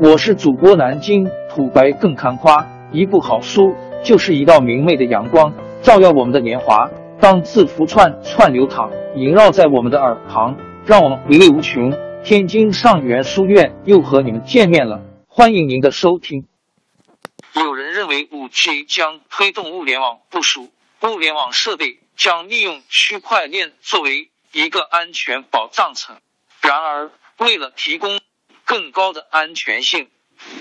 我是主播南京土白更看花，一部好书就是一道明媚的阳光，照耀我们的年华。当字符串串流淌，萦绕在我们的耳旁，让我们回味无穷。天津上元书院又和你们见面了，欢迎您的收听。有人认为五 G 将推动物联网部署，物联网设备将利用区块链作为一个安全保障层。然而，为了提供更高的安全性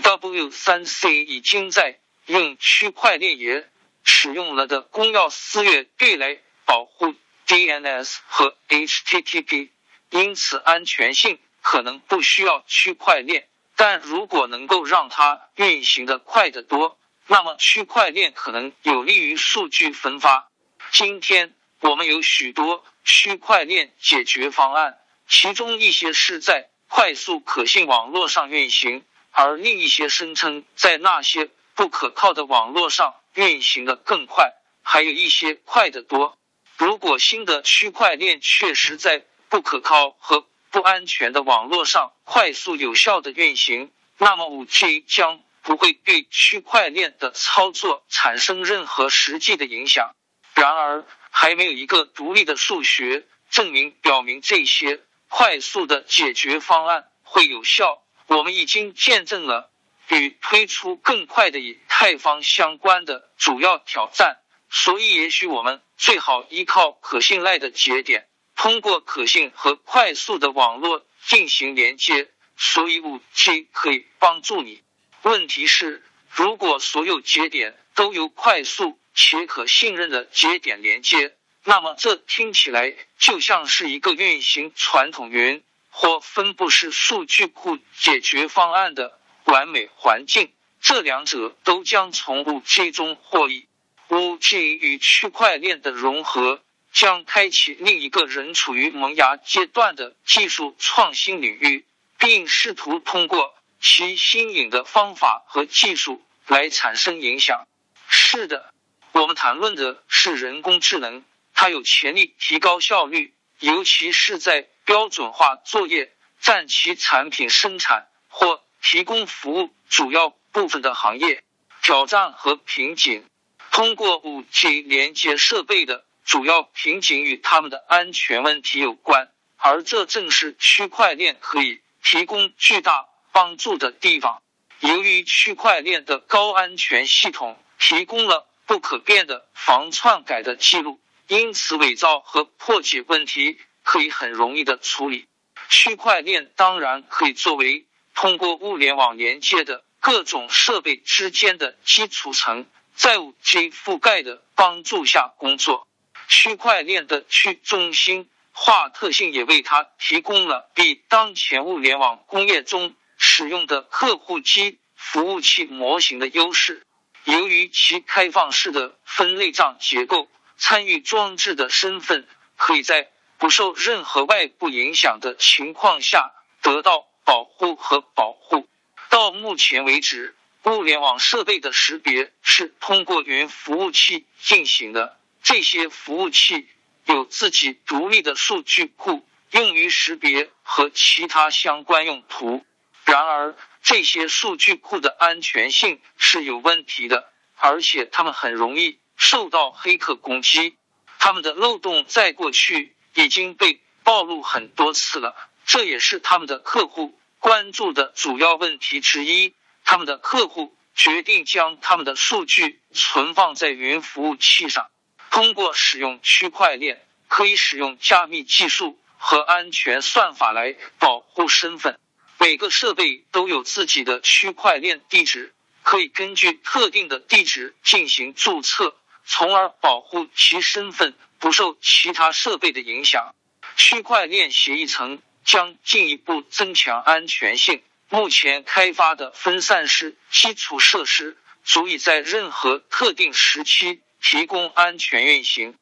，W 三 C 已经在用区块链也使用了的公钥私钥对来保护 DNS 和 HTTP，因此安全性可能不需要区块链。但如果能够让它运行的快得多，那么区块链可能有利于数据分发。今天我们有许多区块链解决方案，其中一些是在快速可信网络上运行，而另一些声称在那些不可靠的网络上运行的更快，还有一些快得多。如果新的区块链确实在不可靠和不安全的网络上快速有效的运行，那么五 G 将不会对区块链的操作产生任何实际的影响。然而，还没有一个独立的数学证明表明这些。快速的解决方案会有效。我们已经见证了与推出更快的以太坊相关的主要挑战，所以也许我们最好依靠可信赖的节点，通过可信和快速的网络进行连接。所以五 G 可以帮助你。问题是，如果所有节点都由快速且可信任的节点连接。那么，这听起来就像是一个运行传统云或分布式数据库解决方案的完美环境。这两者都将从五 G 中获益。五 G 与区块链的融合将开启另一个人处于萌芽阶段的技术创新领域，并试图通过其新颖的方法和技术来产生影响。是的，我们谈论的是人工智能。它有潜力提高效率，尤其是在标准化作业占其产品生产或提供服务主要部分的行业。挑战和瓶颈：通过五 G 连接设备的主要瓶颈与他们的安全问题有关，而这正是区块链可以提供巨大帮助的地方。由于区块链的高安全系统提供了不可变的防篡改的记录。因此，伪造和破解问题可以很容易的处理。区块链当然可以作为通过物联网连接的各种设备之间的基础层，在五 G 覆盖的帮助下工作。区块链的去中心化特性也为它提供了比当前物联网工业中使用的客户机服务器模型的优势。由于其开放式的分类账结构。参与装置的身份可以在不受任何外部影响的情况下得到保护和保护。到目前为止，物联网设备的识别是通过云服务器进行的。这些服务器有自己独立的数据库，用于识别和其他相关用途。然而，这些数据库的安全性是有问题的，而且它们很容易。受到黑客攻击，他们的漏洞在过去已经被暴露很多次了。这也是他们的客户关注的主要问题之一。他们的客户决定将他们的数据存放在云服务器上，通过使用区块链，可以使用加密技术和安全算法来保护身份。每个设备都有自己的区块链地址，可以根据特定的地址进行注册。从而保护其身份不受其他设备的影响。区块链协议层将进一步增强安全性。目前开发的分散式基础设施足以在任何特定时期提供安全运行。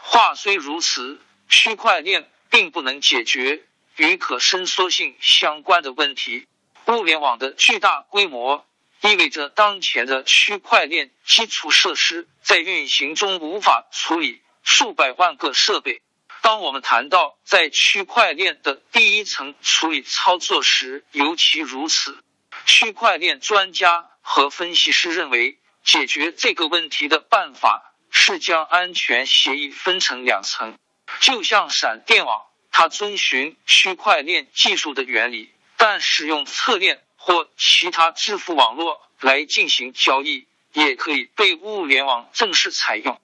话虽如此，区块链并不能解决与可伸缩性相关的问题。物联网的巨大规模。意味着当前的区块链基础设施在运行中无法处理数百万个设备。当我们谈到在区块链的第一层处理操作时，尤其如此。区块链专家和分析师认为，解决这个问题的办法是将安全协议分成两层，就像闪电网，它遵循区块链技术的原理，但使用侧链或其他支付网络来进行交易，也可以被物联网正式采用。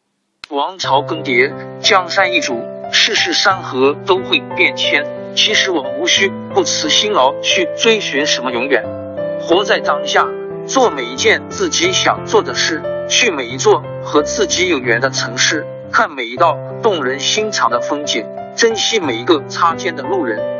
王朝更迭，江山易主，世事山河都会变迁。其实我们无需不辞辛劳去追寻什么永远，活在当下。做每一件自己想做的事，去每一座和自己有缘的城市，看每一道动人心肠的风景，珍惜每一个擦肩的路人。